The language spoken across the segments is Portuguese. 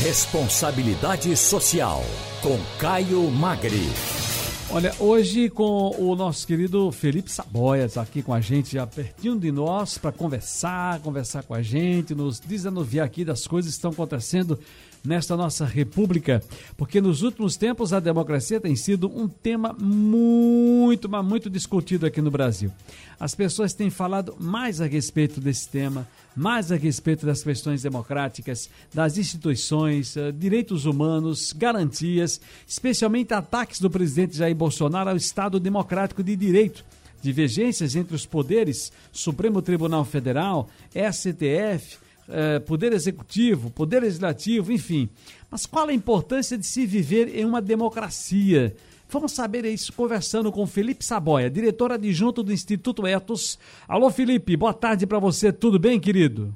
Responsabilidade Social, com Caio Magri. Olha, hoje com o nosso querido Felipe Saboias aqui com a gente, já pertinho de nós, para conversar, conversar com a gente, nos desanuviar aqui das coisas que estão acontecendo nesta nossa república, porque nos últimos tempos a democracia tem sido um tema muito, mas muito discutido aqui no Brasil. As pessoas têm falado mais a respeito desse tema, mais a respeito das questões democráticas, das instituições, eh, direitos humanos, garantias, especialmente ataques do presidente Jair Bolsonaro ao Estado Democrático de Direito divergências entre os poderes, Supremo Tribunal Federal, STF, é, poder executivo, poder legislativo, enfim. Mas qual a importância de se viver em uma democracia? Vamos saber isso conversando com Felipe Saboia, diretor adjunto do Instituto Etos. Alô, Felipe, boa tarde para você. Tudo bem, querido?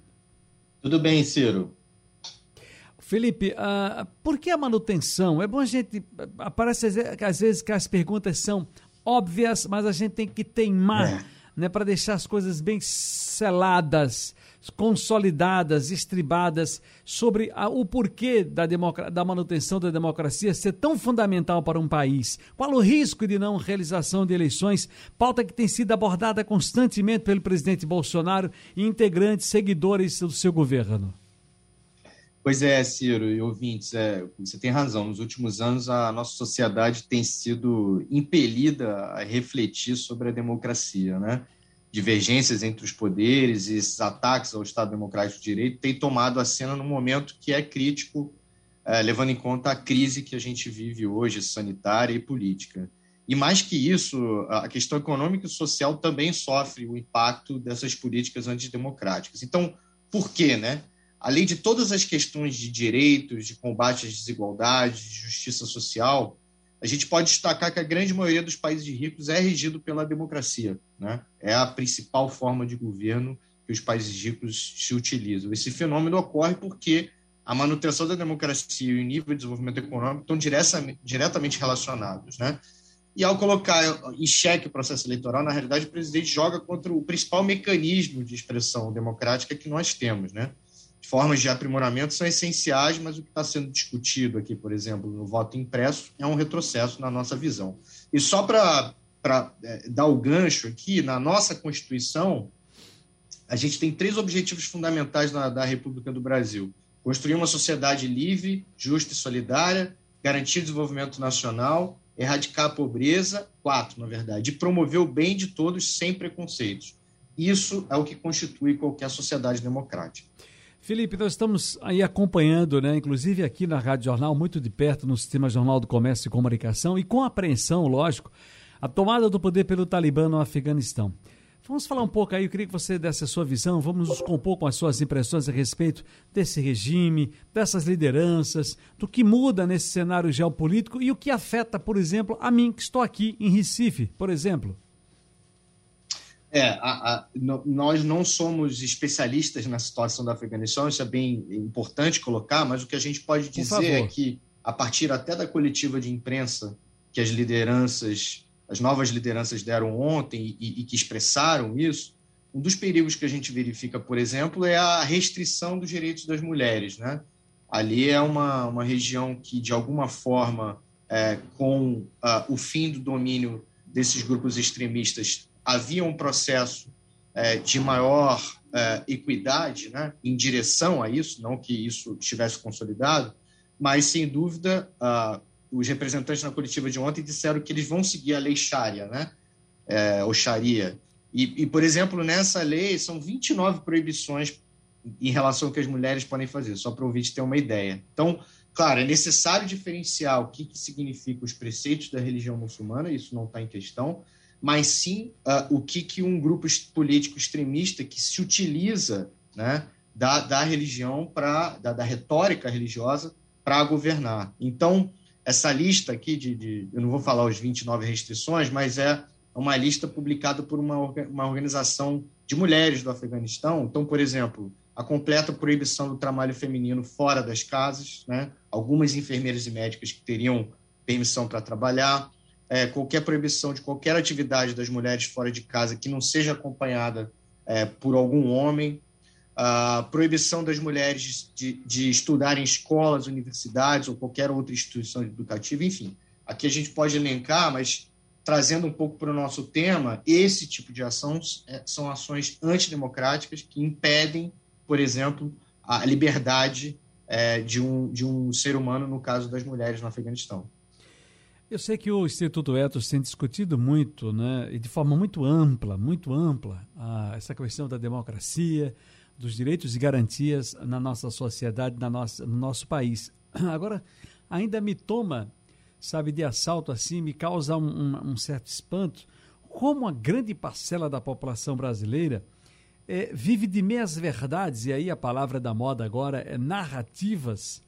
Tudo bem, Ciro. Felipe, uh, por que a manutenção? É bom a gente. Parece às vezes que as perguntas são óbvias, mas a gente tem que teimar é. né, para deixar as coisas bem seladas consolidadas, estribadas sobre a, o porquê da, da manutenção da democracia ser tão fundamental para um país. Qual o risco de não realização de eleições? Pauta que tem sido abordada constantemente pelo presidente Bolsonaro e integrantes, seguidores do seu governo. Pois é, Ciro e ouvintes, é, você tem razão. Nos últimos anos, a nossa sociedade tem sido impelida a refletir sobre a democracia, né? divergências entre os poderes e esses ataques ao Estado Democrático de Direito têm tomado a cena num momento que é crítico, é, levando em conta a crise que a gente vive hoje, sanitária e política. E mais que isso, a questão econômica e social também sofre o impacto dessas políticas antidemocráticas. Então, por quê, né? Além de todas as questões de direitos, de combate às desigualdades, de justiça social, a gente pode destacar que a grande maioria dos países ricos é regido pela democracia. Né? É a principal forma de governo que os países ricos se utilizam. Esse fenômeno ocorre porque a manutenção da democracia e o nível de desenvolvimento econômico estão diretamente relacionados. Né? E ao colocar em xeque o processo eleitoral, na realidade, o presidente joga contra o principal mecanismo de expressão democrática que nós temos. Né? Formas de aprimoramento são essenciais, mas o que está sendo discutido aqui, por exemplo, no voto impresso, é um retrocesso na nossa visão. E só para é, dar o gancho aqui, na nossa Constituição, a gente tem três objetivos fundamentais na, da República do Brasil: construir uma sociedade livre, justa e solidária, garantir o desenvolvimento nacional, erradicar a pobreza, quatro, na verdade, e promover o bem de todos sem preconceitos. Isso é o que constitui qualquer sociedade democrática. Felipe, nós estamos aí acompanhando, né, inclusive aqui na Rádio Jornal, muito de perto no Sistema Jornal do Comércio e Comunicação, e com apreensão, lógico, a tomada do poder pelo Talibã no Afeganistão. Vamos falar um pouco aí, eu queria que você desse a sua visão, vamos nos compor com as suas impressões a respeito desse regime, dessas lideranças, do que muda nesse cenário geopolítico e o que afeta, por exemplo, a mim que estou aqui em Recife, por exemplo. É, a, a, no, nós não somos especialistas na situação do Afeganistão, isso é bem importante colocar, mas o que a gente pode dizer é que, a partir até da coletiva de imprensa que as lideranças, as novas lideranças deram ontem e, e que expressaram isso, um dos perigos que a gente verifica, por exemplo, é a restrição dos direitos das mulheres. Né? Ali é uma, uma região que, de alguma forma, é, com uh, o fim do domínio desses grupos extremistas, havia um processo é, de maior é, equidade né, em direção a isso, não que isso estivesse consolidado, mas, sem dúvida, os representantes na coletiva de ontem disseram que eles vão seguir a lei Sharia, né, é, ou Sharia. E, e, por exemplo, nessa lei são 29 proibições em relação ao que as mulheres podem fazer, só para o ouvinte ter uma ideia. Então, claro, é necessário diferenciar o que, que significa os preceitos da religião muçulmana, isso não está em questão, mas sim uh, o que, que um grupo político extremista que se utiliza né, da, da religião, pra, da, da retórica religiosa para governar. Então, essa lista aqui, de, de, eu não vou falar os 29 restrições, mas é uma lista publicada por uma, uma organização de mulheres do Afeganistão. Então, por exemplo, a completa proibição do trabalho feminino fora das casas, né? algumas enfermeiras e médicas que teriam permissão para trabalhar, é, qualquer proibição de qualquer atividade das mulheres fora de casa que não seja acompanhada é, por algum homem, a proibição das mulheres de, de estudar em escolas, universidades ou qualquer outra instituição educativa, enfim. Aqui a gente pode elencar, mas trazendo um pouco para o nosso tema, esse tipo de ações é, são ações antidemocráticas que impedem, por exemplo, a liberdade é, de, um, de um ser humano, no caso das mulheres no Afeganistão. Eu sei que o Instituto Etos tem discutido muito, né, e de forma muito ampla, muito ampla, a, essa questão da democracia, dos direitos e garantias na nossa sociedade, na nossa, no nosso país. Agora, ainda me toma, sabe, de assalto assim, me causa um, um, um certo espanto, como a grande parcela da população brasileira é, vive de meias verdades, e aí a palavra da moda agora é narrativas,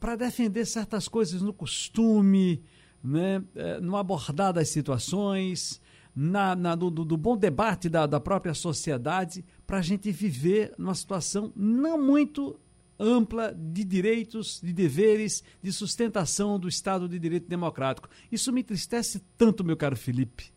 para defender certas coisas no costume, né, é, no abordar das situações, na, na do, do, bom debate da, da própria sociedade para a gente viver numa situação não muito ampla de direitos, de deveres, de sustentação do Estado de Direito Democrático. Isso me entristece tanto, meu caro Felipe.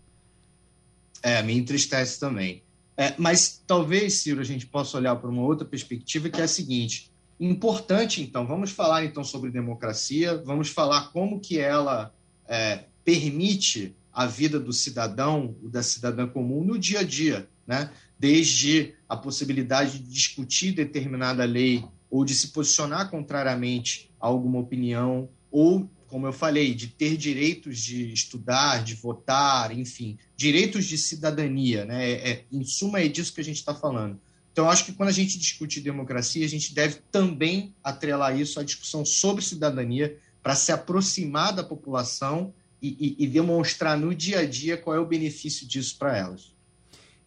É, me entristece também. É, mas talvez, Ciro, a gente possa olhar para uma outra perspectiva, que é a seguinte: importante, então, vamos falar então sobre democracia, vamos falar como que ela é, permite a vida do cidadão, da cidadã comum no dia a dia, né? desde a possibilidade de discutir determinada lei ou de se posicionar contrariamente a alguma opinião, ou, como eu falei, de ter direitos de estudar, de votar, enfim, direitos de cidadania. Né? É, é em suma, é disso que a gente está falando. Então, acho que quando a gente discute democracia, a gente deve também atrelar isso à discussão sobre cidadania para se aproximar da população e, e, demonstrar no dia a dia qual é o benefício disso para elas.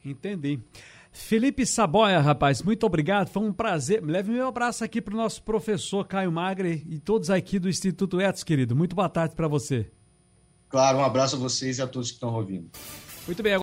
Entendi. Felipe Saboia, rapaz, muito obrigado. Foi um prazer. Leve meu abraço aqui para o nosso professor Caio Magre e todos aqui do Instituto Etos, querido. Muito boa tarde para você. Claro, um abraço a vocês e a todos que estão ouvindo. Muito bem.